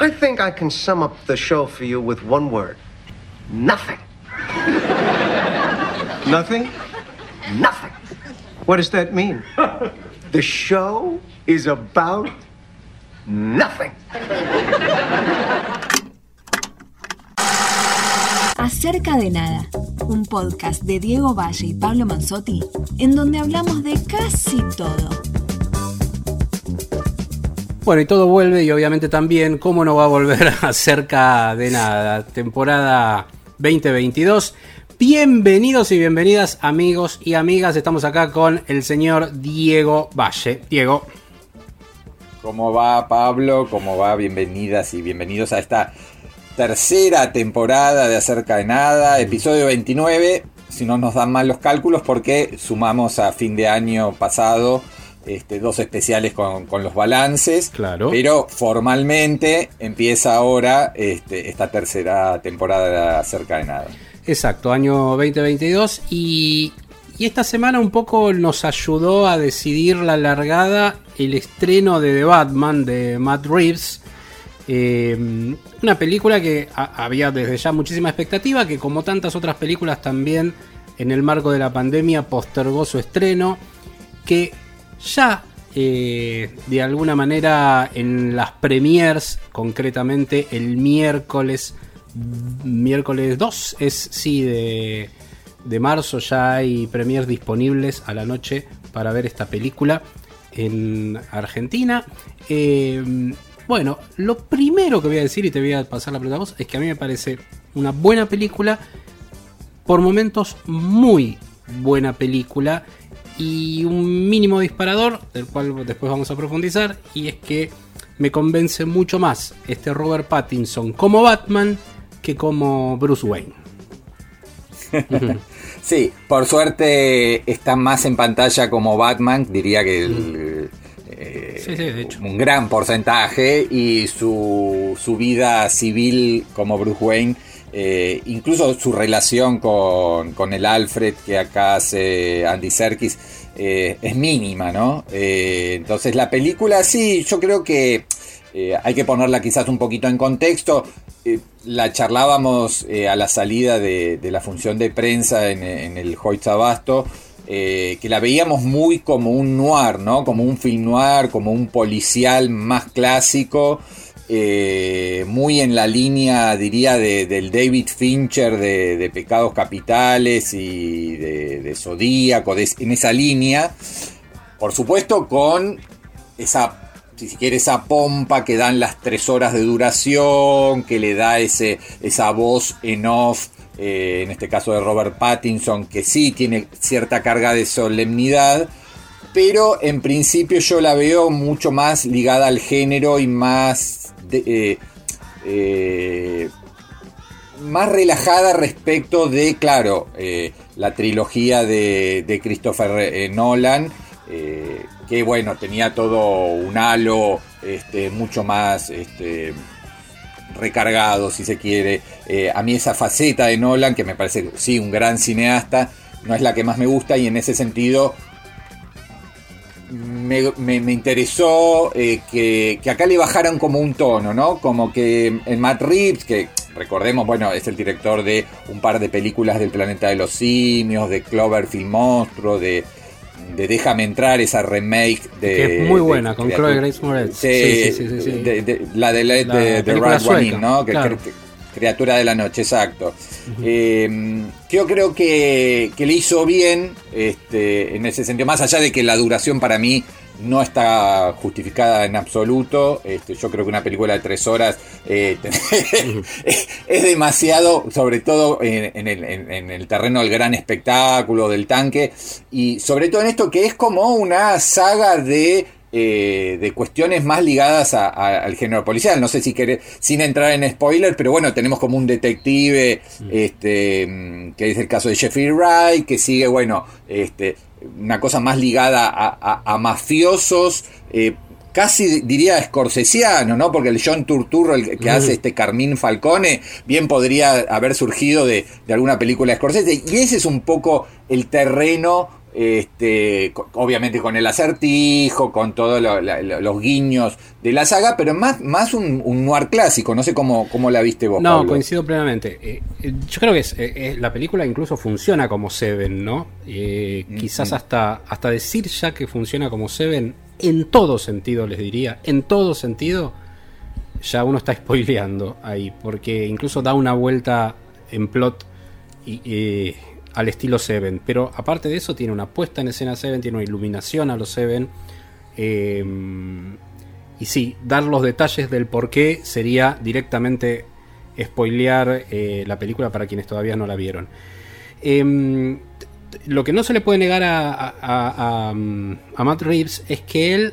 I think I can sum up the show for you with one word nothing. Nothing? Nothing. What does that mean? The show is about nothing. Acerca de Nada, un podcast de Diego Valle y Pablo Manzotti, en donde hablamos de casi todo. Bueno, y todo vuelve y obviamente también, ¿cómo no va a volver acerca de nada? Temporada 2022. Bienvenidos y bienvenidas amigos y amigas. Estamos acá con el señor Diego Valle. Diego. ¿Cómo va Pablo? ¿Cómo va? Bienvenidas y bienvenidos a esta tercera temporada de Acerca de Nada, episodio 29. Si no nos dan mal los cálculos porque sumamos a fin de año pasado este, dos especiales con, con los balances. Claro. Pero formalmente empieza ahora este, esta tercera temporada de Acerca de Nada. Exacto, año 2022 y, y esta semana un poco nos ayudó a decidir la largada el estreno de The Batman de Matt Reeves. Eh, una película que a- había desde ya muchísima expectativa, que como tantas otras películas también en el marco de la pandemia postergó su estreno, que ya eh, de alguna manera en las premiers, concretamente el miércoles, miércoles 2, es sí de, de marzo, ya hay premiers disponibles a la noche para ver esta película en Argentina. Eh, bueno, lo primero que voy a decir y te voy a pasar la pelota es que a mí me parece una buena película, por momentos muy buena película y un mínimo disparador del cual después vamos a profundizar y es que me convence mucho más este Robert Pattinson como Batman que como Bruce Wayne. Sí, por suerte está más en pantalla como Batman, diría que el, eh, Sí, sí, de hecho. un gran porcentaje, y su, su vida civil como Bruce Wayne, eh, incluso su relación con, con el Alfred que acá hace Andy Serkis, eh, es mínima, ¿no? Eh, entonces la película sí, yo creo que hay que ponerla quizás un poquito en contexto. La charlábamos a la salida de, la función de prensa en, el Hoyt Abasto, que la veíamos muy como un noir, ¿no? Como un film noir, como un policial más clásico, eh, muy en la línea, diría, de- del David Fincher de, de Pecados Capitales y de, Zodíaco, en esa línea. Por supuesto, con esa, si esa pompa que dan las tres horas de duración, que le da ese, esa voz en off, eh, en este caso de Robert Pattinson, que sí tiene cierta carga de solemnidad, pero en principio yo la veo mucho más ligada al género y más... eh, eh, más relajada respecto de, claro, eh, la trilogía de, de Christopher Nolan, que bueno, tenía todo un halo este, mucho más este, recargado, si se quiere. A mí esa faceta de Nolan, que me parece, sí, un gran cineasta, no es la que más me gusta y en ese sentido me, me- me interesó eh, que, que acá le bajaran como un tono, ¿no? Como que en Matt Reeves, que recordemos, bueno, es el director de un par de películas del Planeta de los Simios, de Cloverfield Monstruo, de, de Déjame entrar, esa remake de... Que es muy de buena, con Chloe Grace Moretz. Sí, Sí, sí, sí, sí, sí. de- de- la de La película In, ¿no? Que- claro. que- Criatura de la Noche, exacto. Eh, yo creo que, que le hizo bien este, en ese sentido, más allá de que la duración para mí no está justificada en absoluto. Este, yo creo que una película de tres horas eh, es, demasiado, sobre todo en, en el, en- en el terreno del gran espectáculo, del tanque, y sobre todo en esto que es como una saga de eh, de cuestiones más ligadas a- a- al género policial. No sé si querés, sin entrar en spoiler, pero bueno, tenemos como un detective, este, mm, que es el caso de Jeffrey Wright, que sigue, bueno, este, una cosa más ligada a, mafiosos, eh, casi diría escorsesiano, ¿no? Porque el John Turturro, el que hace este Carmín Falcone, bien podría haber surgido de, de alguna película de Scorsese. Y ese es un poco el terreno este, obviamente con el acertijo, con todos los guiños de la saga, pero más, más un, noir clásico, no sé cómo, cómo la viste vos. No, coincido plenamente. Eh, eh, yo creo que es, eh, la película incluso funciona como Seven, ¿no? quizás hasta, hasta decir ya que funciona como Seven, en todo sentido les diría, en todo sentido, ya uno está spoileando ahí, porque incluso da una vuelta en plot y al estilo Seven. Pero aparte de eso, tiene una puesta en escena Seven, tiene una iluminación a los Seven. Em, y sí, dar los detalles del por qué sería directamente spoilear eh, la película para quienes todavía no la vieron. Em, lo que no se le puede negar a, a Matt Reeves es que él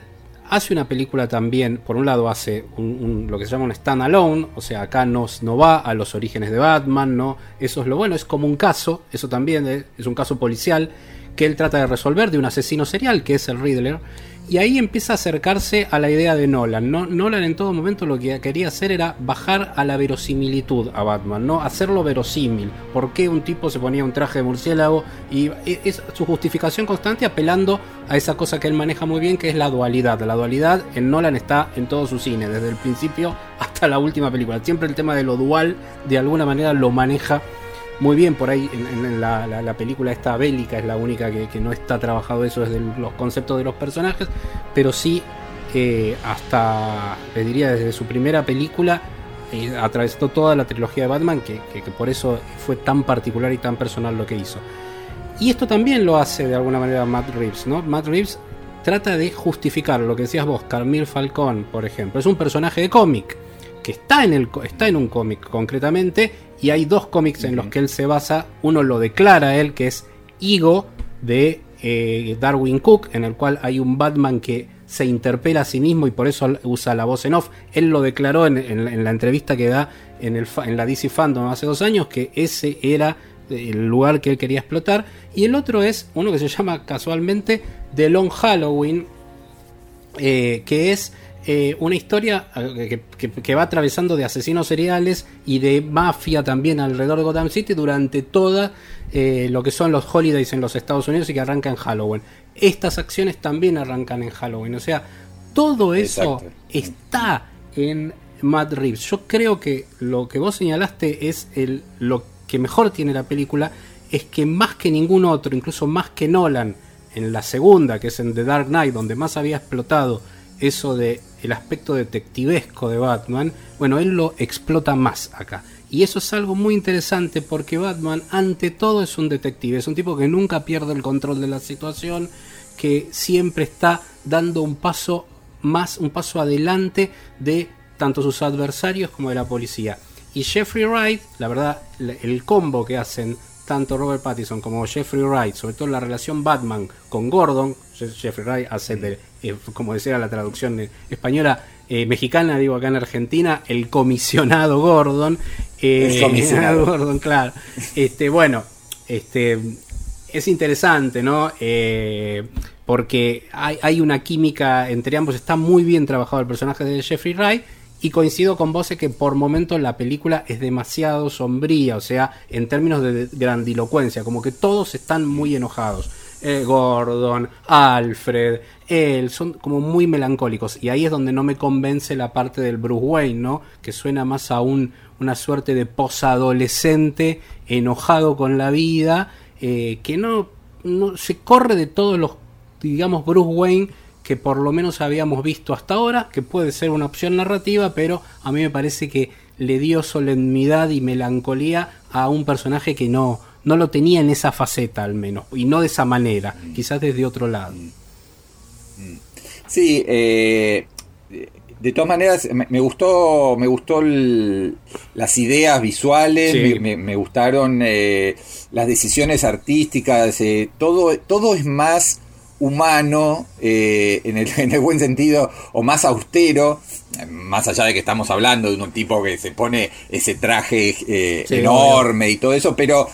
hace una película también, por un lado hace lo que se llama un standalone, o sea, acá no, va a los orígenes de Batman, no, eso es lo bueno, es como un caso, eso también es un caso policial que él trata de resolver de un asesino serial que es el Riddler y ahí empieza a acercarse a la idea de Nolan. No, Nolan en todo momento lo que quería hacer era bajar a la verosimilitud a Batman, no hacerlo verosímil. ¿Por qué un tipo se ponía un traje de murciélago? Y es su justificación constante apelando a esa cosa que él maneja muy bien, que es la dualidad. La dualidad en Nolan está en todo su cine, desde el principio hasta la última película. Siempre el tema de lo dual de alguna manera lo maneja muy bien por ahí en, la, película esta bélica es la única que, no está trabajado eso desde los conceptos de los personajes pero sí hasta les diría desde su primera película eh, atravesó toda la trilogía de Batman que, por eso fue tan particular y tan personal lo que hizo. Y esto también lo hace de alguna manera Matt Reeves no Matt Reeves trata de justificar lo que decías vos Carmil Falcón por ejemplo. Es un personaje de cómic que está en, el, está en un cómic concretamente y hay dos cómics en los que él se basa. Uno lo declara él, que es Ego de eh, Darwin Cook, en el cual hay un Batman que se interpela a sí mismo y por eso usa la voz en off. Él lo declaró en, la entrevista que da en, el, en la DC Fandom hace dos años, que ese era el lugar que él quería explotar. Y el otro es uno que se llama casualmente The Long Halloween, eh, que es eh, una historia eh, que, va atravesando de asesinos seriales y de mafia también alrededor de Gotham City durante toda eh, lo que son los holidays en los Estados Unidos y que arranca en Halloween. Estas acciones también arrancan en Halloween. O sea, todo eso está en Matt Reeves. Yo creo que lo que vos señalaste es el, lo que mejor tiene la película, es que más que ningún otro, incluso más que Nolan, en la segunda, que es en The Dark Knight, donde más había explotado eso de el aspecto detectivesco de Batman, bueno, él lo explota más acá. Y eso es algo muy interesante porque Batman ante todo es un detective, es un tipo que nunca pierde el control de la situación, que siempre está dando un paso más, un paso adelante de tanto sus adversarios como de la policía. Y Jeffrey Wright, la verdad, el combo que hacen tanto Robert Pattinson como Jeffrey Wright, sobre todo la relación Batman con Gordon, Jeffrey Wright hace de, eh, como decía la traducción española, eh, mexicana, digo acá en Argentina, el comisionado Gordon. Eh, el comisionado Gordon, claro. Este, bueno, este, es interesante, ¿no? porque hay, hay, una química entre ambos, está muy bien trabajado el personaje de Jeffrey Wright y coincido con vos que por momentos la película es demasiado sombría, o sea, en términos de grandilocuencia, como que todos están muy enojados. Eh, Gordon, Alfred, él, son como muy melancólicos. Y ahí es donde no me convence la parte del Bruce Wayne, ¿no? Que suena más a un, una suerte de posadolescente enojado con la vida, eh, que no, no se corre de todos los, digamos, Bruce Wayne que por lo menos habíamos visto hasta ahora, que puede ser una opción narrativa, pero a mí me parece que le dio solemnidad y melancolía a un personaje que no, no lo tenía en esa faceta al menos, y no de esa manera, quizás desde otro lado. Sí, eh, de todas maneras me, gustó, me gustó las ideas visuales, me, gustaron eh, las decisiones artísticas, eh, todo, todo es más humano, eh, en, el, buen sentido, o más austero, más allá de que estamos hablando de un tipo que se pone ese traje eh, enorme y todo eso, pero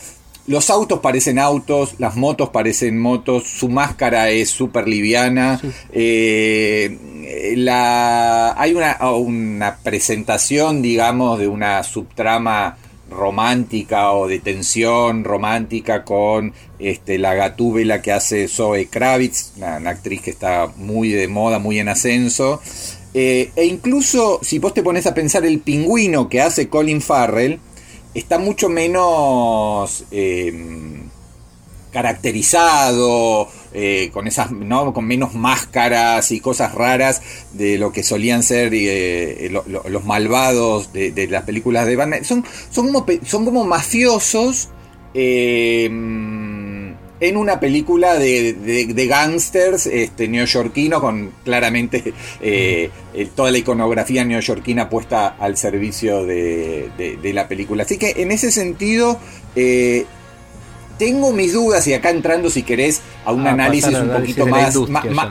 los autos parecen autos, las motos parecen motos, su máscara es súper liviana, eh, la, hay una, una presentación, digamos, de una subtrama romántica o de tensión romántica con este, la gatúbela que hace Zoe Kravitz, una, actriz que está muy de moda, muy en ascenso. Eh, e incluso si vos te pones a pensar el pingüino que hace Colin Farrell, está mucho menos em, caracterizado, eh, con esas, ¿no? con menos máscaras y cosas raras de lo que solían ser eh, los malvados de, las películas de Batman. Son, son, como, son como mafiosos. Em, en una película de, de, gángsters este, neoyorquino con claramente eh, toda la iconografía neoyorquina puesta al servicio de, la película. Así que en ese sentido eh, tengo mis dudas y acá entrando si querés a un análisis un poquito más,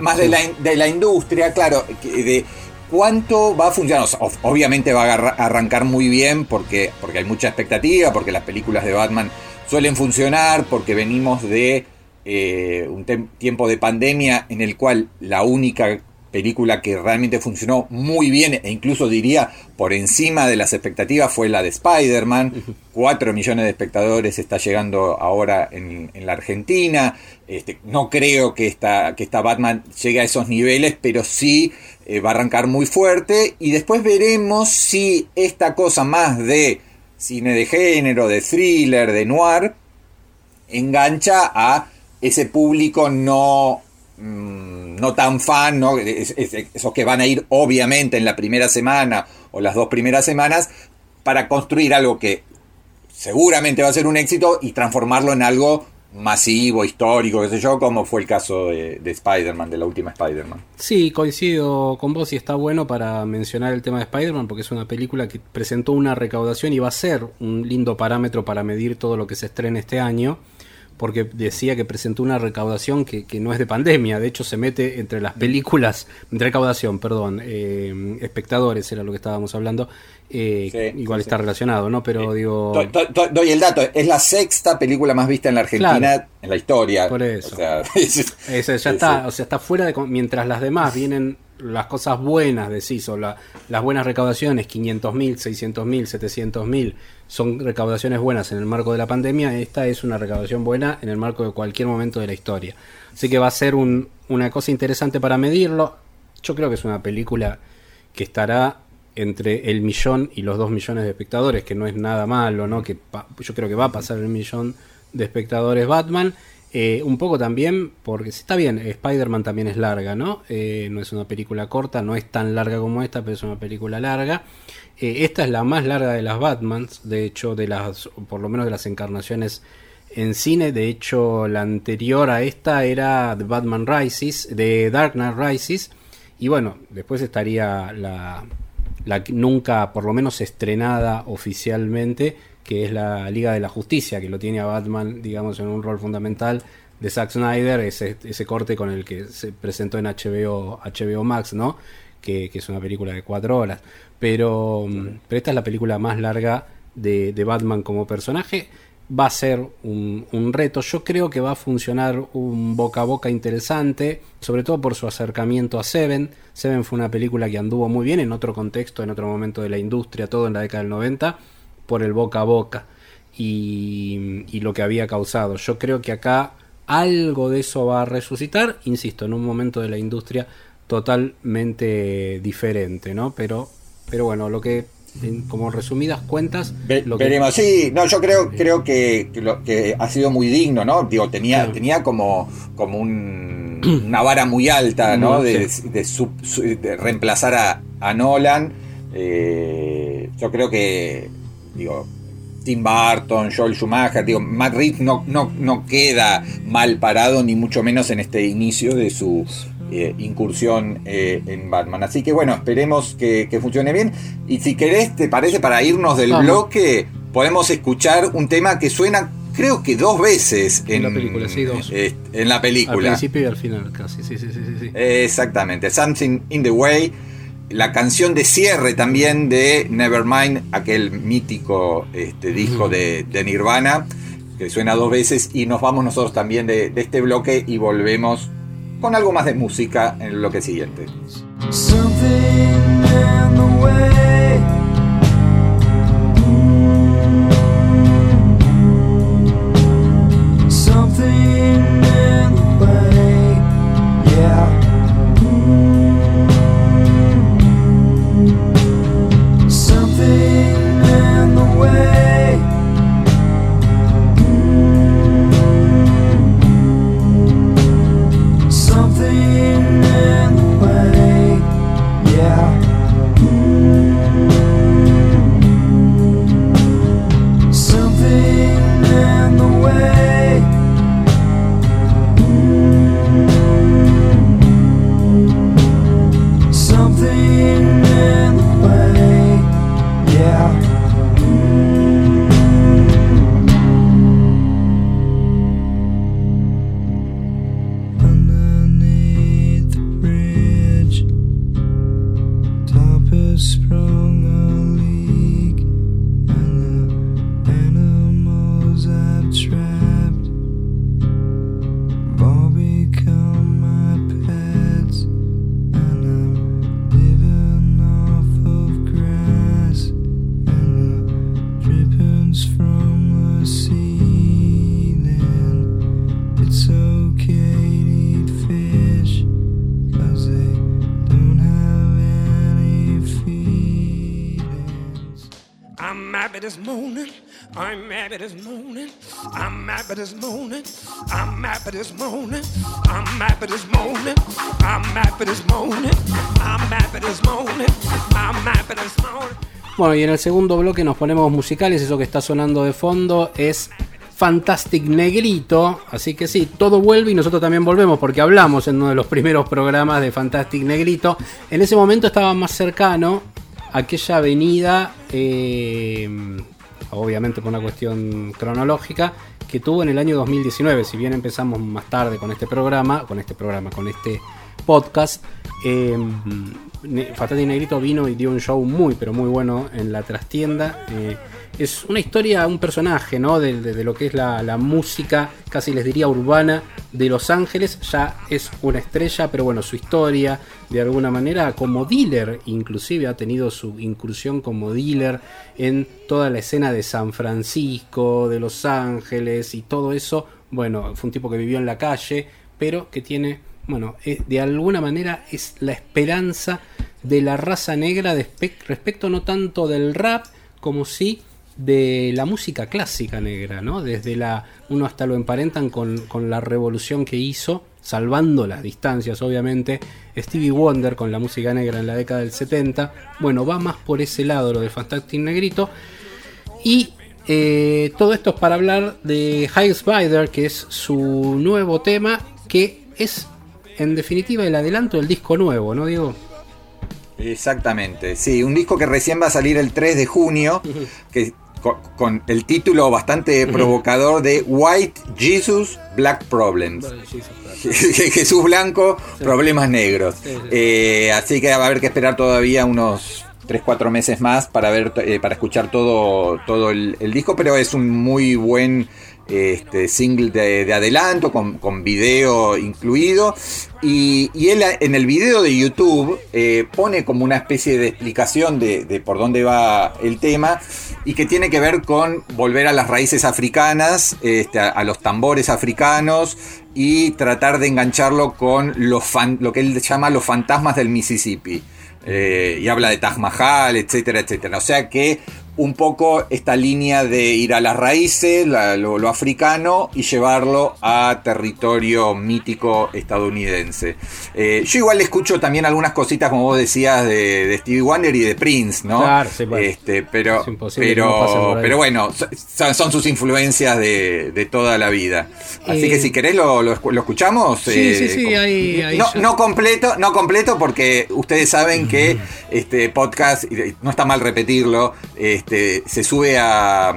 más, de, la, de la industria, claro, de cuánto va a funcionar. obviamente va a arrancar muy bien porque, porque hay mucha expectativa, porque las películas de Batman suelen funcionar porque venimos de eh, un tiempo de pandemia en el cual la única película que realmente funcionó muy bien e incluso diría por encima de las expectativas fue la de Spider-Man. 4 millones de espectadores está llegando ahora en, la Argentina. Este, no creo que esta, que esta Batman llegue a esos niveles, pero sí eh, va a arrancar muy fuerte y después veremos si esta cosa más de cine de género, de thriller, de noir, engancha a ese público no, mm, no tan fan, ¿no? esos que van a ir obviamente en la primera semana o las dos primeras semanas para construir algo que seguramente va a ser un éxito y transformarlo en algo masivo, histórico, qué sé yo, como fue el caso de, de Spider-Man, de la última Spider-Man. Sí, coincido con vos y está bueno para mencionar el tema de Spider-Man porque es una película que presentó una recaudación y va a ser un lindo parámetro para medir todo lo que se estrena este año porque decía que presentó una recaudación que, no es de pandemia, de hecho se mete entre las películas, recaudación, perdón, eh, espectadores era lo que estábamos hablando, eh, igual está relacionado, ¿no? Pero digo... Doy, el dato, es la sexta película más vista en la Argentina en la historia. Por eso. O sea, ya está, o sea, está fuera de... Mientras las demás vienen las cosas buenas, decís, o las buenas recaudaciones, 500 mil, 600 mil, 700 mil, son recaudaciones buenas en el marco de la pandemia, esta es una recaudación buena en el marco de cualquier momento de la historia. Así que va a ser una cosa interesante para medirlo. Yo creo que es una película que estará entre el millón y los dos millones de espectadores, que no es nada malo, ¿no? Que yo creo que va a pasar el millón de espectadores Batman. Eh, un poco también, porque está bien, Spider-Man también es larga, ¿no? Eh, no es una película corta, no es tan larga como esta, pero es una película larga. Eh, esta es la más larga de las Batmans, de hecho, de las, por lo menos de las encarnaciones en cine. De hecho, la anterior a esta era The Batman Rises, de Dark Knight Rises. Y bueno, después estaría la, la nunca, por lo menos estrenada oficialmente, que es la Liga de la Justicia, que lo tiene a Batman, digamos, en un rol fundamental de Zack Snyder, ese, ese corte con el que se presentó en HBO, HBO Max, ¿no? Que, que es una película de cuatro horas. Pero, pero esta es la película más larga de, Batman como personaje. Va a ser un, reto. Yo creo que va a funcionar un boca a boca interesante, sobre todo por su acercamiento a Seven. Seven fue una película que anduvo muy bien en otro contexto, en otro momento de la industria, todo en la década del 90, por el boca a boca y, y lo que había causado. Yo creo que acá algo de eso va a resucitar, insisto, en un momento de la industria totalmente diferente, ¿no? Pero pero bueno, lo que, como resumidas cuentas. lo veremos, sí, no, yo creo, creo que, lo, que ha sido muy digno, ¿no? Digo, tenía, tenía como, como una vara muy alta, ¿no? De, de, reemplazar a, a Nolan. Eh, yo creo que, digo, Tim Burton, Joel Schumacher, digo, Matt Reeves no, no, no queda mal parado, ni mucho menos en este inicio de su, eh, incursión eh, en Batman. Así que bueno, esperemos que, funcione bien. Y si querés, te parece, para irnos del bloque, podemos escuchar un tema que suena creo que dos veces en, la película, sí, dos. Eh, en la película. Al principio y al final, casi, sí, sí, sí, sí. Exactamente, Something in the Way, la canción de cierre también de Nevermind, aquel mítico este, disco de, Nirvana, que suena dos veces, y nos vamos nosotros también de, de este bloque y volvemos con algo más de música en el bloque siguiente. Something Y en el segundo bloque nos ponemos musicales. Eso que está sonando de fondo es Fantastic Negrito. Así que sí, todo vuelve y nosotros también volvemos porque hablamos en uno de los primeros programas de Fantastic Negrito. En ese momento estaba más cercano a aquella avenida, eh, obviamente por una cuestión cronológica, que tuvo en el año 2019. Si bien empezamos más tarde con este programa, con este programa, con este podcast. Eh, Fantastic Negrito vino y dio un show muy, pero muy bueno en la trastienda. Eh, es una historia, un personaje, ¿no? De, de- de lo que es la, la música, casi les diría urbana, de Los Ángeles. Ya es una estrella, pero bueno, su historia, de alguna manera, como dealer, inclusive ha tenido su incursión como dealer en toda la escena de San Francisco, de Los Ángeles y todo eso. Bueno, fue un tipo que vivió en la calle, pero que tiene bueno, eh, de alguna manera es la esperanza de la raza negra respecto no tanto del rap como sí de la música clásica negra, ¿no? Desde la. uno hasta lo emparentan con, con la revolución que hizo, salvando las distancias, obviamente, Stevie Wonder con la música negra en la década del 70. Bueno, va más por ese lado lo de Fantastic Negrito. Y eh, todo esto es para hablar de High Spider, que es su nuevo tema, que es en definitiva el adelanto del disco nuevo, ¿no, Diego? Exactamente, sí, un disco que recién va a salir el 3 de junio, que con, con el título bastante provocador de White Jesus Black Problems. Jesús Blanco, problemas negros. Eh, así que va a haber que esperar todavía unos 3-4 meses más para ver eh, para escuchar todo, todo el, disco, pero es un muy buen este, single de, de adelanto con, con video incluido. Y, él en el video de YouTube eh, pone como una especie de explicación de, por dónde va el tema y que tiene que ver con volver a las raíces africanas, este, a, los tambores africanos y tratar de engancharlo con los lo que él llama los fantasmas del Mississippi. Eh, y habla de Taj Mahal, etcétera, etcétera. O sea que un poco esta línea de ir a las raíces, la- lo, lo africano, y llevarlo a territorio mítico estadounidense. Eh, yo igual le escucho también algunas cositas, como vos decías, de, de Stevie Wonder y de Prince, ¿no? Claro, sí, bueno. este, pero, Es no pero, pero bueno, son, son sus influencias de, de toda la vida. Así Eh, que si querés lo, lo escu- lo escuchamos. Sí, sí, sí, com- ahí- ahí no, no completo, no completo porque ustedes saben que este podcast, no está mal repetirlo, este, se sube a,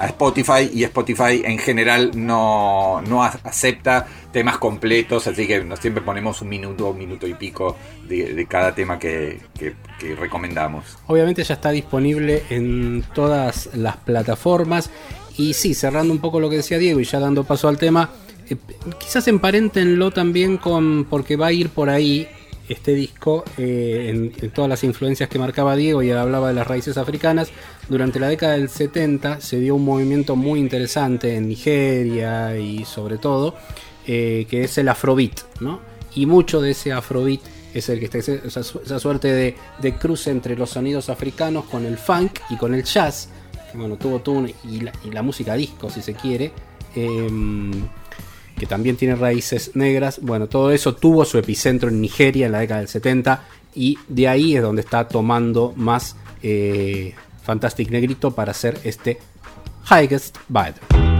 Spotify y Spotify en general no, no acepta temas completos, así que siempre ponemos un minuto, un minuto y pico de, cada tema que, recomendamos. Obviamente ya está disponible en todas las plataformas. Y sí, cerrando un poco lo que decía Diego y ya dando paso al tema, eh, quizás emparentenlo también con, porque va a ir por ahí este disco eh, en, todas las influencias que marcaba Diego y hablaba de las raíces africanas. Durante la década del 70 se dio un movimiento muy interesante en Nigeria y sobre todo, eh, que es el afrobeat, ¿no? Y mucho de ese afrobeat es el que está esa, esa suerte de, de cruce entre los sonidos africanos con el funk y con el jazz, bueno, tuvo la, y la música disco si se quiere. Em, que también tiene raíces negras. Bueno, todo eso tuvo su epicentro en Nigeria en la década del 70 y de ahí es donde está tomando más eh, Fantastic Negrito para hacer este Highest Bidder.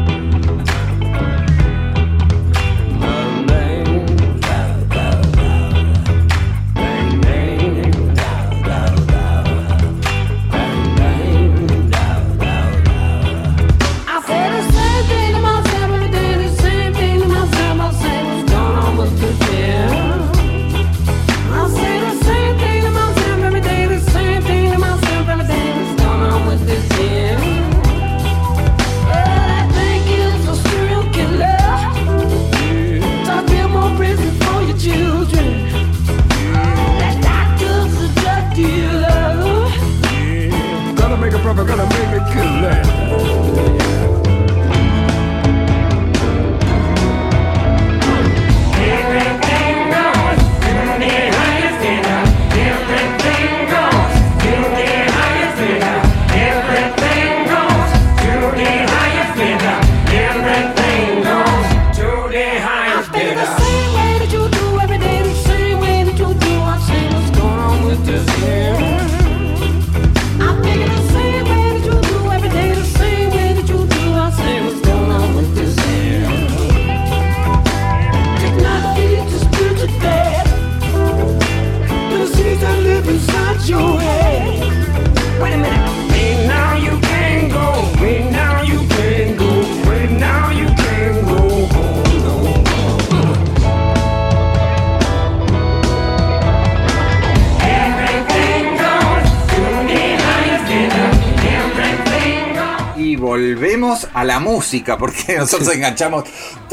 Música, porque nosotros enganchamos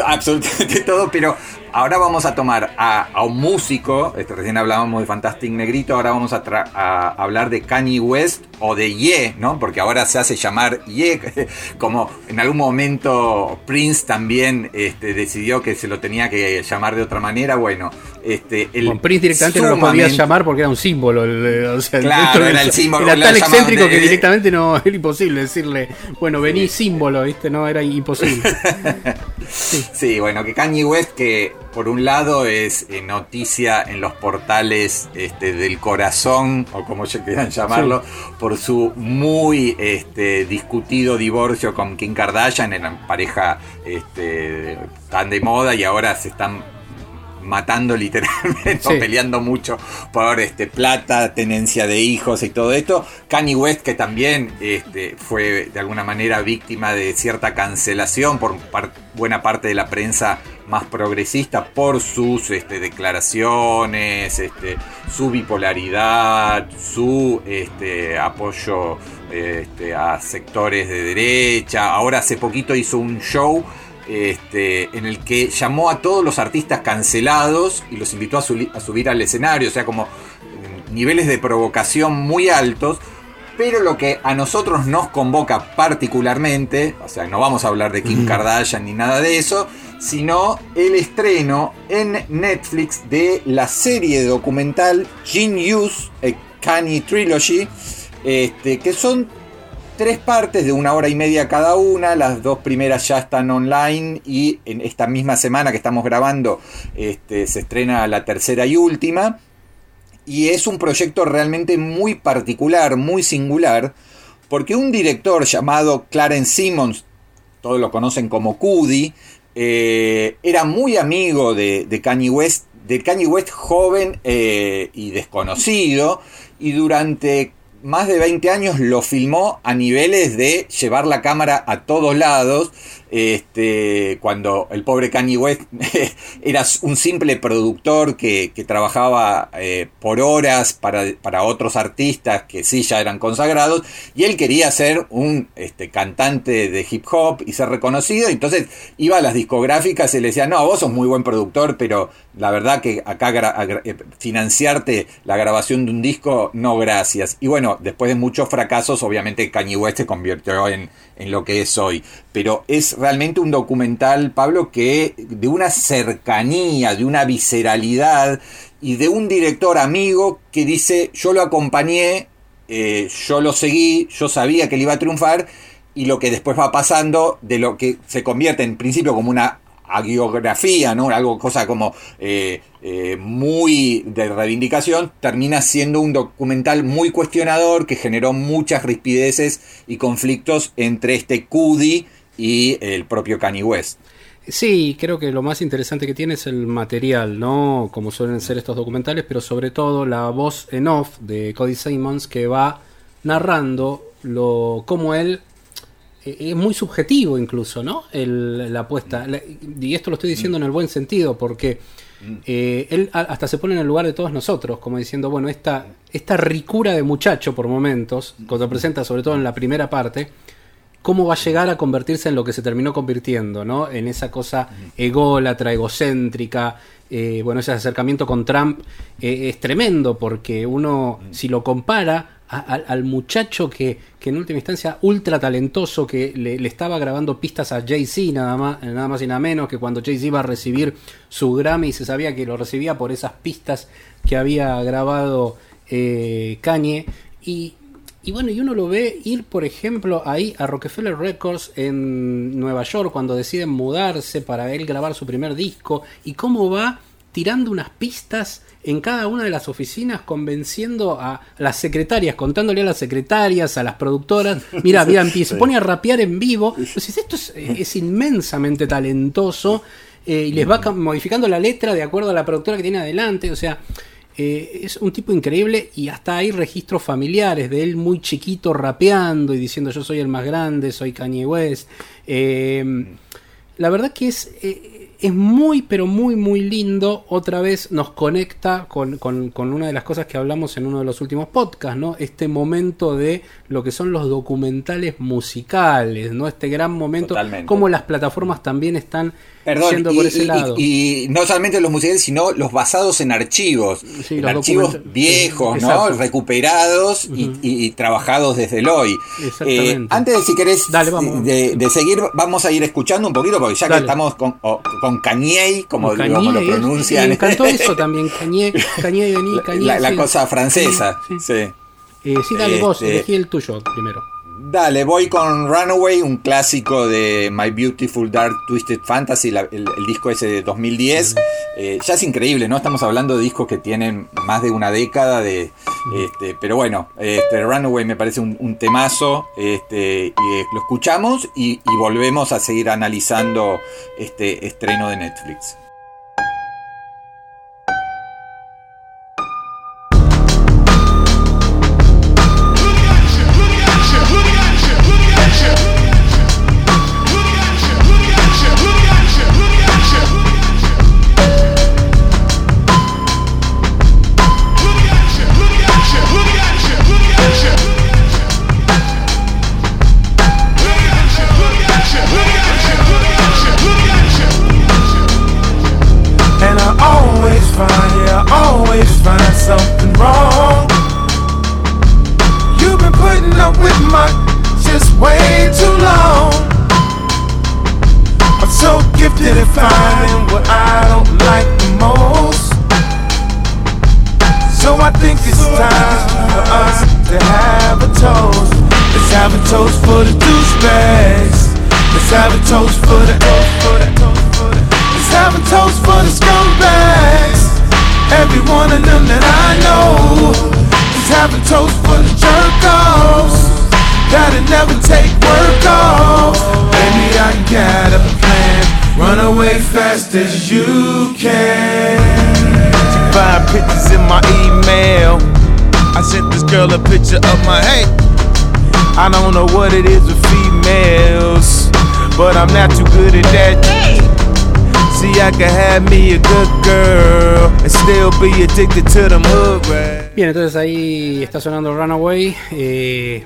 absolutamente todo, pero ahora vamos a tomar a, a un músico, este, recién hablábamos de Fantastic Negrito, ahora vamos a hablar de Kanye West o de Ye, ¿no? Porque ahora se hace llamar Ye, como en algún momento Prince también este, decidió que se lo tenía que llamar de otra manera, bueno, este, el Prince directamente no lo podías llamar porque era un símbolo. el, o sea, Claro, era el símbolo, Era tan excéntrico de- que directamente no era imposible decirle, bueno, vení símbolo, ¿viste? No, era imposible. Sí, bueno, que Kanye West, que por un lado es eh, noticia en los portales este, del corazón, o como quieran llamarlo, por su muy este, discutido divorcio con Kim Kardashian, en pareja este, tan de moda y ahora se están matando literalmente, o peleando mucho por este plata, tenencia de hijos y todo esto. Kanye West, que también este, fue de alguna manera víctima de cierta cancelación por par- buena parte de la prensa más progresista por sus este, declaraciones, este, su bipolaridad, su este, apoyo este, a sectores de derecha. Ahora hace poquito hizo un show este, en el que llamó a todos los artistas cancelados y los invitó a, subir al escenario, o sea, como mm, niveles de provocación muy altos. Pero lo que a nosotros nos convoca particularmente, o sea, no vamos a hablar de Kim Kardashian ni nada de eso, sino el estreno en Netflix de la serie documental Genius, a Kanye Trilogy, este, que son tres partes de una hora y media cada una. Las dos primeras ya están online y en esta misma semana que estamos grabando este, se estrena la tercera y última. Y es un proyecto realmente muy particular, muy singular, porque un director llamado Clarence Simmons, todos lo conocen como Cudi, eh, era muy amigo de, Kanye West, de Kanye West joven eh, y desconocido, y durante más de 20 años lo filmó a niveles de llevar la cámara a todos lados. Este, cuando el pobre Kanye West era un simple productor que, trabajaba eh, por horas para, para, otros artistas que sí ya eran consagrados, y él quería ser un este, cantante de hip hop y ser reconocido, entonces iba a las discográficas y le decía, no, vos sos muy buen productor, pero la verdad que acá eh, financiarte la grabación de un disco, no gracias. Y bueno, después de muchos fracasos, obviamente Kanye West se convirtió en, en lo que es hoy. Pero es realmente un documental, Pablo, que de una cercanía, de una visceralidad y de un director amigo que dice, yo lo acompañé, eh, yo lo seguí, yo sabía que él iba a triunfar y lo que después va pasando, de lo que se convierte en principio como una agiografía, ¿no? Algo, cosa como eh, eh, muy de reivindicación, termina siendo un documental muy cuestionador que generó muchas rispideces y conflictos entre este Cudi y el propio Kanye West. Sí, creo que lo más interesante que tiene es el material, ¿no? Como suelen ser estos documentales, pero sobre todo la voz en off de Cody Simons que va narrando lo cómo él es muy subjetivo incluso, ¿no? El- la apuesta. La- y esto lo estoy diciendo en el buen sentido, porque eh, él hasta se pone en el lugar de todos nosotros, como diciendo, bueno, esta, esta ricura de muchacho por momentos, cuando presenta sobre todo en la primera parte, cómo va a llegar a convertirse en lo que se terminó convirtiendo, ¿no? En esa cosa ególatra, egocéntrica. eh, bueno, ese acercamiento con Trump eh, es tremendo porque uno, si lo compara al- muchacho que, que en última instancia ultra talentoso que le, estaba grabando pistas a Jay-Z nada más, nada más y nada menos que cuando Jay-Z iba a recibir su Grammy se sabía que lo recibía por esas pistas que había grabado eh, Kanye. Y, y bueno, y uno lo ve ir, por ejemplo, ahí a Rockefeller Records en Nueva York cuando deciden mudarse para él grabar su primer disco y cómo va tirando unas pistas en cada una de las oficinas convenciendo a las secretarias, contándole a las secretarias, a las productoras, mira, se pone a rapear en vivo, entonces esto es, es inmensamente talentoso eh, y les va modificando la letra de acuerdo a la productora que tiene adelante, o sea, eh, es un tipo increíble y hasta hay registros familiares de él muy chiquito rapeando y diciendo yo soy el más grande, soy Kanye West. Eh, la verdad que es, es muy, pero muy, muy lindo. Otra vez nos conecta con, con- una de las cosas que hablamos en uno de los últimos podcasts, ¿no? Este momento de lo que son los documentales musicales, ¿no? Este gran momento, Totalmente. como las plataformas también están Perdón, yendo y, por ese y- lado. y- y no solamente los musicales, sino los basados en archivos, Sí, en los archivos viejos. ¿no? Recuperados y, trabajados desde el hoy. Exactamente. Eh, antes si querés Dale. De, de seguir, vamos a ir escuchando un poquito, porque ya que Dale. estamos con, o- con Kanye, como, lo pronuncian. Me encantó eso también, Cañé, Cañé, Cañé. la, la sí. cosa francesa. Sí. Eh, sí, dale vos, Este- elegí el tuyo primero. Dale, voy con Runaway, un clásico de My Beautiful Dark Twisted Fantasy, la- el, el disco ese de 2010. Eh, ya es increíble, ¿no? Estamos hablando de discos que tienen más de una década de... Este, pero bueno, este, Runaway me parece un, un temazo. Este, y, eh, lo escuchamos y, y volvemos a seguir analizando este estreno de Netflix. Picture of my hey. I don't know what it is with females, but I'm not too good at that. See, I can have me a good girl and still be addicted to them hood rats. Bien, entonces ahí está sonando Runaway. Eh,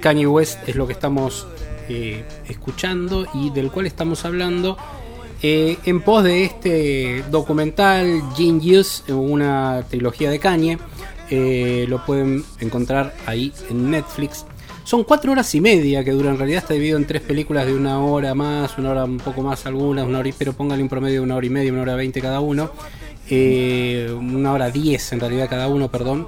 Kanye West es lo que estamos eh, escuchando y del cual estamos hablando eh, en pos de este documental Genius, una trilogía de Kanye. Eh, lo pueden encontrar ahí en Netflix. Son cuatro horas y media que dura, en realidad está dividido en tres películas de una hora más, una hora un poco más algunas, una hora y, pero póngale un promedio de una hora y media, una hora veinte cada uno, eh, una hora diez en realidad cada uno, perdón.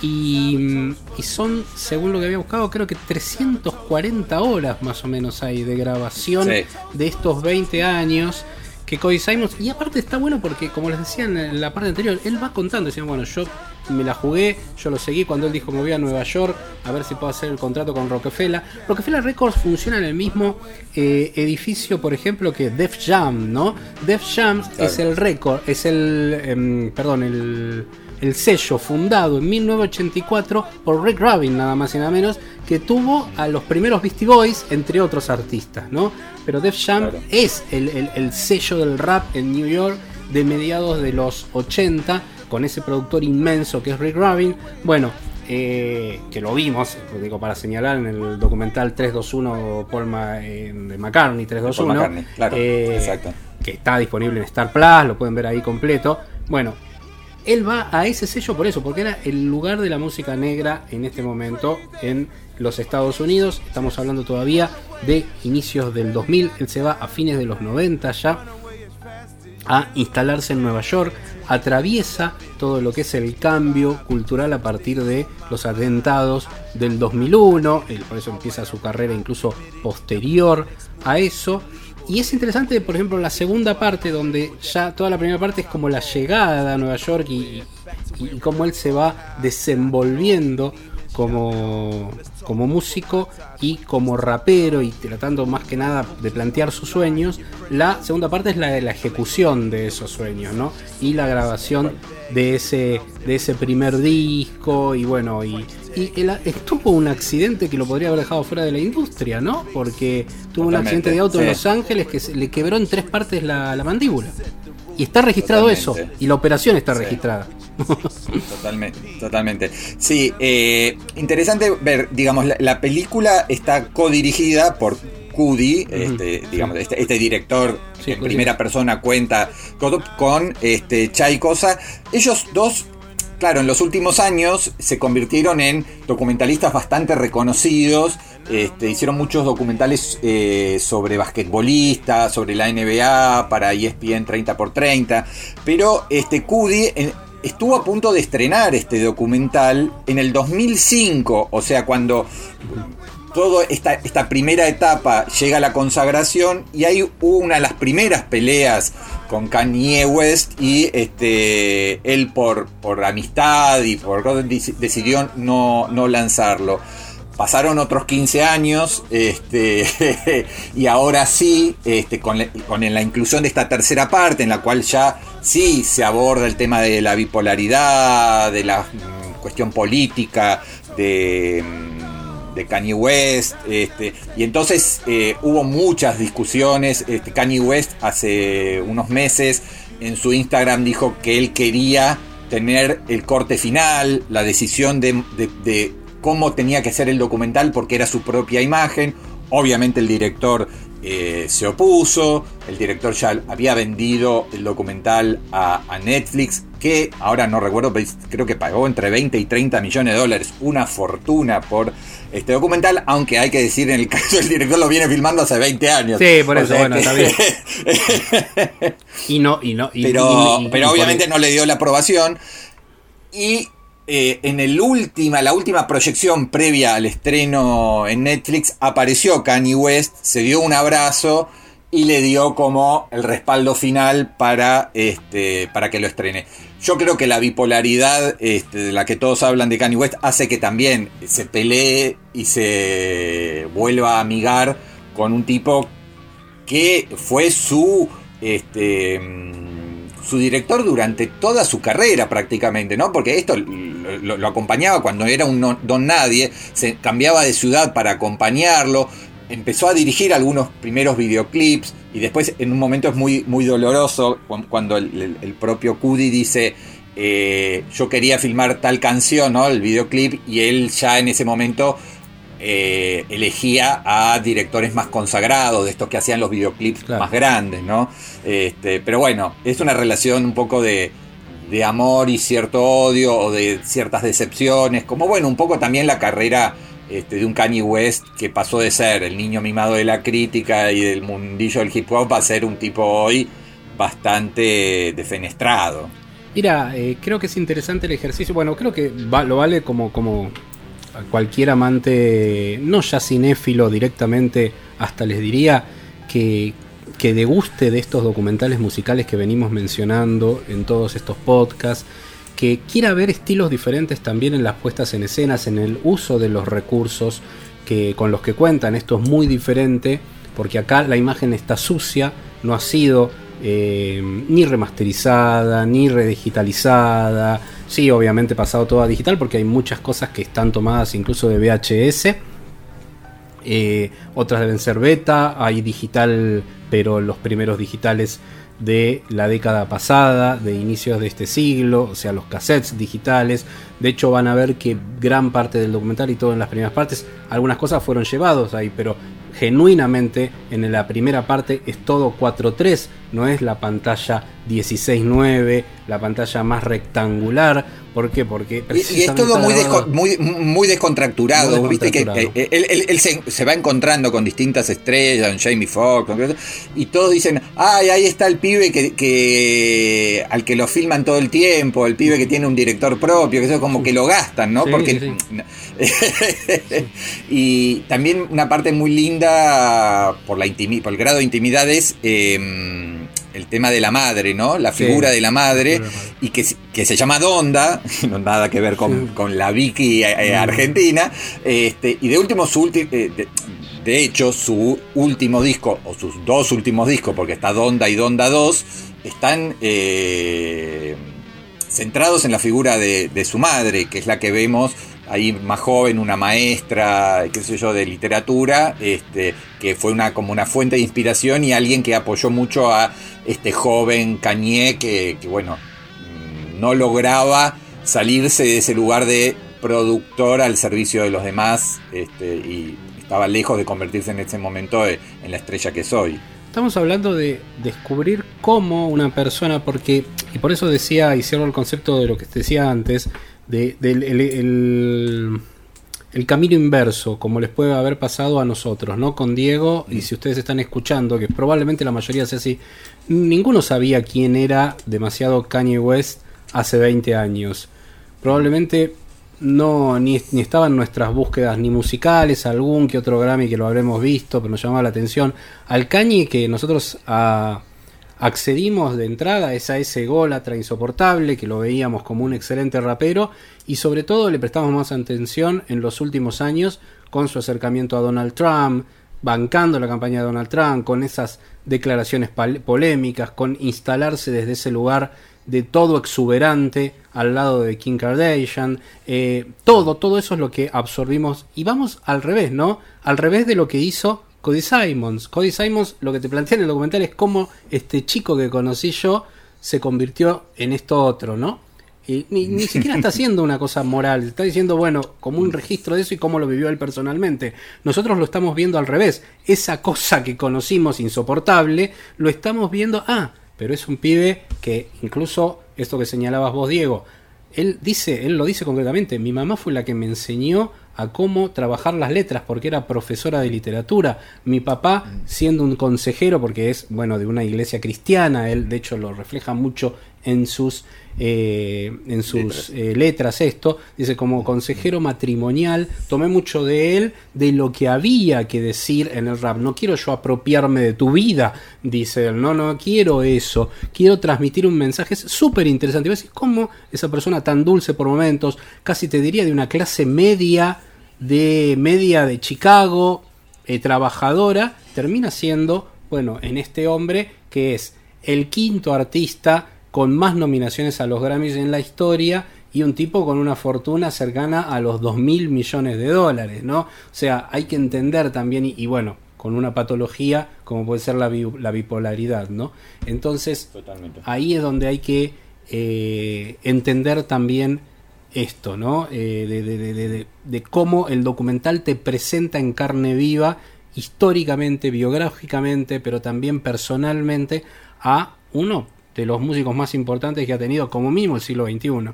Y, y son, según lo que había buscado, creo que 340 horas más o menos hay de grabación Sí. de estos 20 años. que Cody Simons. Y aparte está bueno porque, como les decía en la parte anterior, él va contando, decía, bueno, yo me la jugué, yo lo seguí cuando él dijo me voy a Nueva York a ver si puedo hacer el contrato con Rockefeller. Rockefeller Records funciona en el mismo eh, edificio, por ejemplo, que Def Jam, ¿no? Def Jam es el récord, es el, em, perdón, el, el sello fundado en 1984 por Rick Rubin, nada más y nada menos, que tuvo a los primeros Beastie Boys, entre otros artistas, ¿no? Pero Def Jam Claro. es el, el- el sello del rap en New York de mediados de los 80, con ese productor inmenso que es Rick Rubin. Bueno, eh, que lo vimos, lo digo para señalar en el documental 321 Paul Ma- eh, de McCartney 321, Paul McCartney, claro, eh, exacto. que está disponible en Star Plus, lo pueden ver ahí completo. Bueno, él va a ese sello por eso, porque era el lugar de la música negra en este momento en los Estados Unidos. Estamos hablando todavía de inicios del 2000, él se va a fines de los 90 ya a instalarse en Nueva York, atraviesa todo lo que es el cambio cultural a partir de los atentados del 2001, él por eso empieza su carrera incluso posterior a eso. Y es interesante, por ejemplo, la segunda parte, donde ya toda la primera parte es como la llegada a Nueva York y, y, y cómo él se va desenvolviendo como, como músico y como rapero y tratando más que nada de plantear sus sueños. La segunda parte es la de la ejecución de esos sueños, ¿no? Y la grabación de ese, de ese primer disco y bueno, y, y el- tuvo un accidente que lo podría haber dejado fuera de la industria, ¿no? Porque tuvo un accidente de auto en. Los Ángeles que se- le quebró en tres partes la, la mandíbula. Y está registrado Totalmente. eso, y la operación está Sí. registrada. Totalmente, totalmente. Sí, eh, interesante ver, digamos, la, la película está codirigida por Cudi, este, digamos, este, este director Sí, en primera persona cuenta con, con, este Chai Cosa. Ellos dos, claro, en los últimos años se convirtieron en documentalistas bastante reconocidos. Este, hicieron muchos documentales eh, sobre basquetbolistas, sobre la NBA, para ESPN 30x30. Pero este Cudi en- estuvo a punto de estrenar este documental en el 2005, o sea, cuando toda esta, esta primera etapa llega a la consagración y ahí hubo una de las primeras peleas con Kanye West y este él por, por amistad y por dec- decidió no, no lanzarlo. Pasaron otros 15 años este, y ahora sí, este, con, la- inclusión de esta tercera parte en la cual ya sí se aborda el tema de la bipolaridad, de la mm, cuestión política, de, mm, de Kanye West, este, y entonces eh, hubo muchas discusiones. Este, Kanye West hace unos meses en su Instagram dijo que él quería tener el corte final, la decisión de, de- de cómo tenía que ser el documental porque era su propia imagen. Obviamente el director eh, se opuso, el director ya había vendido el documental a, a Netflix, que ahora no recuerdo, pero creo que pagó entre 20 y 30 millones de dólares, una fortuna por este documental, aunque hay que decir en el caso del director lo viene filmando hace 20 años. Sí, por O eso, sea bueno, que- está bien. Y no, y no, y, pero, y- y- pero y- obviamente no le dio la aprobación. Y eh, en el última, la última proyección previa al estreno en Netflix apareció Kanye West, se dio un abrazo y le dio como el respaldo final para, este, para que lo estrene. Yo creo que la bipolaridad este, de la que todos hablan de Kanye West hace que también se pelee y se vuelva a amigar con un tipo que fue su este su director durante toda su carrera prácticamente, ¿no? Porque esto lo, acompañaba cuando era un don nadie, se cambiaba de ciudad para acompañarlo, empezó a dirigir algunos primeros videoclips y después en un momento es muy, muy doloroso cu- cuando el, el- el propio Cudi dice eh, yo quería filmar tal canción, ¿no? El videoclip y él ya en ese momento eh, elegía a directores más consagrados, de estos que hacían los videoclips Claro. más grandes, ¿no? Este, pero bueno, es una relación un poco de, de amor y cierto odio o de ciertas decepciones, como bueno, un poco también la carrera este, de un Kanye West que pasó de ser el niño mimado de la crítica y del mundillo del hip hop a ser un tipo hoy bastante defenestrado. Mira, eh, creo que es interesante el ejercicio. Bueno, creo que va- lo vale como, como cualquier amante, no ya cinéfilo directamente, hasta les diría que que deguste de estos documentales musicales que venimos mencionando en todos estos podcasts, que quiera ver estilos diferentes también en las puestas en escenas, en el uso de los recursos que, con los que cuentan. Esto es muy diferente porque acá la imagen está sucia, no ha sido eh, ni remasterizada, ni redigitalizada. Sí, obviamente pasado todo a digital porque hay muchas cosas que están tomadas incluso de VHS. Eh, otras deben ser beta, hay digital, pero los primeros digitales de la década pasada, de inicios de este siglo, o sea, los cassettes digitales. De hecho, van a ver que gran parte del documental y todo en las primeras partes, algunas cosas fueron llevados ahí, pero genuinamente en la primera parte es todo 4.3, no es la pantalla 16.9, la pantalla más rectangular. ¿Por qué? Porque Y, es todo muy, desco- muy, muy descontracturado, Muy viste que eh, él, él- él se, se va encontrando con distintas estrellas, en Jamie Foxx, con- y todos dicen, ay, ahí está el pibe que, que al que lo filman todo el tiempo, el pibe que tiene un director propio, que eso como que lo gastan, ¿no? Sí, Porque sí, y también una parte muy linda por la por el grado de intimidad es eh, el tema de la madre, ¿no? La Sí. figura de la madre y que, se- que se llama Donda, no nada que ver con, con la Vicky eh, argentina, este, y de último su ulti- eh, de, de hecho su último disco, o sus dos últimos discos, porque está Donda y Donda 2, están eh, centrados en la figura de, de su madre, que es la que vemos ahí más joven, una maestra, qué sé yo, de literatura, este, que fue una, como una fuente de inspiración y alguien que apoyó mucho a este joven Cañé que, que, bueno, mm, no lograba salirse de ese lugar de productor al servicio de los demás este, y estaba lejos de convertirse en ese momento eh, en la estrella que soy. Estamos hablando de descubrir cómo una persona, porque, y por eso decía, y cierro el concepto de lo que te decía antes, de, del el, camino inverso, como les puede haber pasado a nosotros, ¿no? Con Diego, y si ustedes están escuchando, que probablemente la mayoría sea así, ninguno sabía quién era demasiado Kanye West hace 20 años. Probablemente no ni, ni estaban nuestras búsquedas ni musicales, algún que otro Grammy que lo habremos visto, pero nos llamaba la atención. Al Kanye que nosotros accedimos de entrada es a ese ególatra insoportable que lo veíamos como un excelente rapero y sobre todo le prestamos más atención en los últimos años con su acercamiento a Donald Trump, bancando la campaña de Donald Trump, con esas declaraciones polémicas, con instalarse desde ese lugar de todo exuberante al lado de Kim Kardashian, eh, todo, todo eso es lo que absorbimos y vamos al revés, ¿no? Al revés de lo que hizo Cody Simons. Cody Simons lo que te plantea en el documental es cómo este chico que conocí yo se convirtió en esto otro, ¿no? Y ni, ni siquiera está haciendo una cosa moral, está diciendo, bueno, como un registro de eso y cómo lo vivió él personalmente. Nosotros lo estamos viendo al revés. Esa cosa que conocimos insoportable, lo estamos viendo, ah, pero es un pibe que incluso esto que señalabas vos, Diego, él dice, él lo dice concretamente, mi mamá fue la que me enseñó a cómo trabajar las letras porque era profesora de literatura. Mi papá, siendo un consejero, porque es, bueno, de una iglesia cristiana, él de hecho lo refleja mucho en sus, eh, en sus eh, letras esto, dice como consejero matrimonial, tomé mucho de él, de lo que había que decir en el rap. No quiero yo apropiarme de tu vida, dice él, no, no quiero eso, quiero transmitir un mensaje es súper interesante. Decís, ¿cómo esa persona tan dulce por momentos, casi te diría de una clase media, de media de Chicago, eh, trabajadora, termina siendo, bueno, en este hombre que es el quinto artista con más nominaciones a los Grammys en la historia y un tipo con una fortuna cercana a los 2 mil millones de dólares, ¿no? O sea, hay que entender también, y, y bueno, con una patología como puede ser la, bi- la bipolaridad, ¿no? Entonces, Totalmente. ahí es donde hay que eh, entender también esto, ¿no? Eh, de, de- de- de- de- de cómo el documental te presenta en carne viva, históricamente, biográficamente, pero también personalmente, a uno de los músicos más importantes que ha tenido como mínimo el siglo XXI.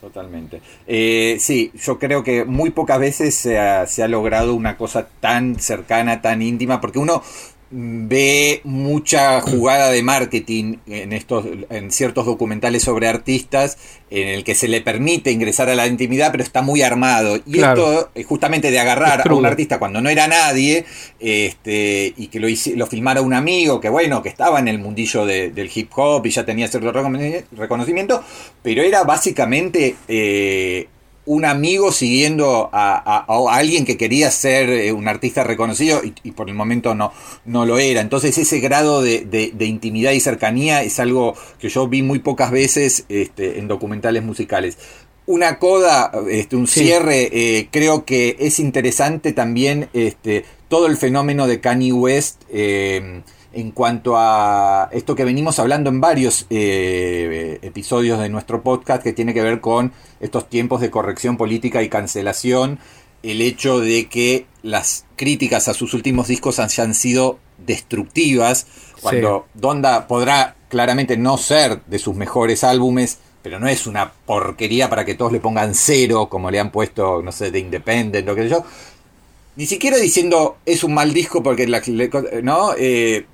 Totalmente. Eh, sí, yo creo que muy pocas veces se ha, se ha logrado una cosa tan cercana, tan íntima, porque uno ve mucha jugada de marketing en estos en ciertos documentales sobre artistas en el que se le permite ingresar a la intimidad pero está muy armado y Claro. esto es justamente de agarrar Es a un artista cuando no era nadie este y que lo, lo filmara un amigo que bueno que estaba en el mundillo de- del hip hop y ya tenía cierto recono- reconocimiento pero era básicamente eh, un amigo siguiendo a, a- a alguien que quería ser eh, un artista reconocido y, y por el momento no, no lo era. Entonces ese grado de, de- de intimidad y cercanía es algo que yo vi muy pocas veces este, en documentales musicales. Una coda, este, un Sí. cierre, eh, creo que es interesante también este, todo el fenómeno de Kanye West eh, en cuanto a esto que venimos hablando en varios eh, episodios de nuestro podcast que tiene que ver con estos tiempos de corrección política y cancelación, el hecho de que las críticas a sus últimos discos hayan sido destructivas, cuando Donda podrá claramente no ser de sus mejores álbumes, pero no es una porquería para que todos le pongan cero, como le han puesto, no sé, de Independent, lo que sé yo. Ni siquiera diciendo es un mal disco porque la, no Eh,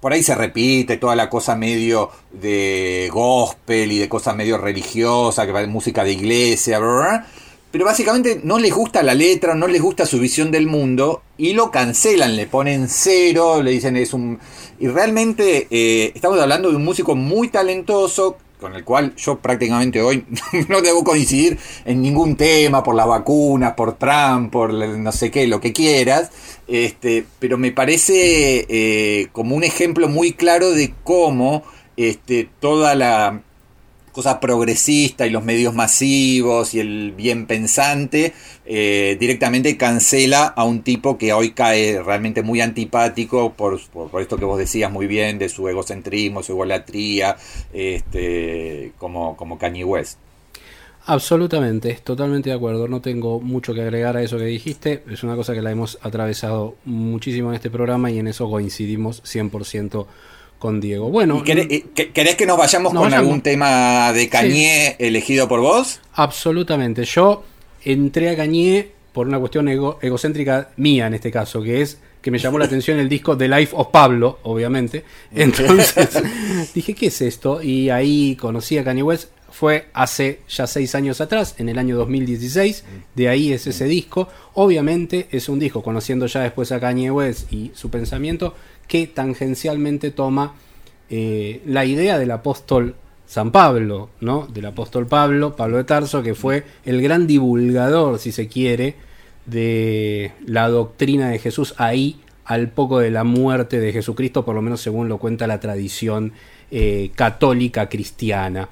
por ahí se repite toda la cosa medio de gospel y de cosa medio religiosa, que va música de iglesia, bla. pero básicamente no les gusta la letra, no les gusta su visión del mundo y lo cancelan, le ponen cero, le dicen es un... Y realmente eh, estamos hablando de un músico muy talentoso con el cual yo prácticamente hoy no debo coincidir en ningún tema, por las vacunas, por Trump, por no sé qué, lo que quieras, este, pero me parece eh, como un ejemplo muy claro de cómo este, toda la cosa progresista y los medios masivos y el bien pensante eh, directamente cancela a un tipo que hoy cae realmente muy antipático por, por, por esto que vos decías muy bien de su egocentrismo, su egolatría, este, como, como Kanye West. Absolutamente, totalmente de acuerdo. No tengo mucho que agregar a eso que dijiste. Es una cosa que la hemos atravesado muchísimo en este programa y en eso coincidimos 100% con Diego. Bueno, ¿Y querés, eh, que- ¿Querés que nos vayamos Nos con vayamos. algún tema de Kanye elegido por vos? absolutamente. Yo entré a Cañé por una cuestión ego- egocéntrica mía en este caso, que es que me llamó la atención el disco The Life of Pablo, obviamente. Entonces dije, ¿qué es esto? Y ahí conocí a Kanye West. Fue hace ya seis años atrás, en el año 2016. De ahí es ese disco. Obviamente es un disco, conociendo ya después a Kanye West y su pensamiento, que tangencialmente toma eh, la idea del apóstol San Pablo, ¿no? Del apóstol Pablo, Pablo de Tarso, que fue el gran divulgador, si se quiere, de la doctrina de Jesús ahí al poco de la muerte de Jesucristo, por lo menos según lo cuenta la tradición eh, católica cristiana.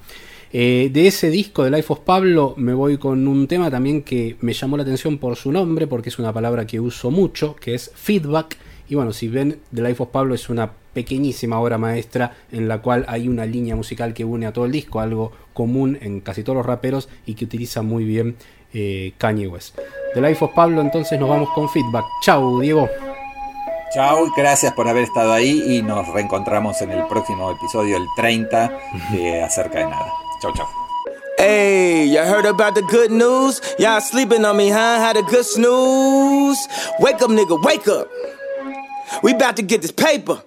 Eh, de ese disco de Life of Pablo me voy con un tema también que me llamó la atención por su nombre, porque es una palabra que uso mucho, que es feedback. Y bueno, si ven, The Life of Pablo es una pequeñísima obra maestra en la cual hay una línea musical que une a todo el disco, algo común en casi todos los raperos y que utiliza muy bien eh, Kanye West. The Life of Pablo, entonces nos vamos con feedback. Chau, Diego. Chao, gracias por haber estado ahí y nos reencontramos en el próximo episodio, el 30 de Acerca de Nada. Chao, chao. Hey, you heard about the good news? Y'all sleeping on me, huh? Had a good snooze. Wake up, nigga, wake up. We about to get this paper.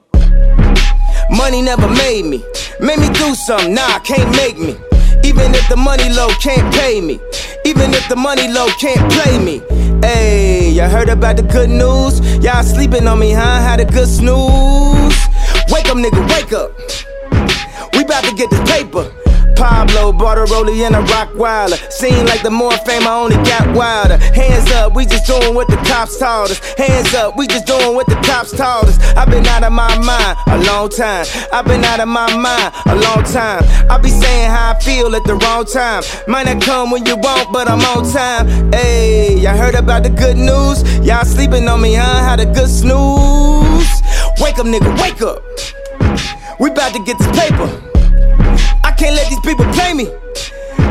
Money never made me. Made me do something, nah, can't make me. Even if the money low can't pay me. Even if the money low can't play me. Hey, y'all heard about the good news? Y'all sleeping on me, huh? Had a good snooze. Wake up, nigga, wake up. We about to get this paper. Pablo bought a rollie and a rock wilder. Seem like the more fame I only got wilder. Hands up, we just doing what the cops taught us. Hands up, we just doing what the cops taught us. I've been out of my mind a long time. I've been out of my mind a long time. I be saying how I feel at the wrong time. Might not come when you want, but I'm on time. Hey, y'all heard about the good news? Y'all sleeping on me, huh? Had a good snooze. Wake up, nigga, wake up. We about to get this paper can't let these people play me.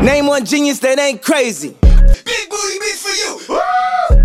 Name one genius that ain't crazy. Big booty meat for you. Woo!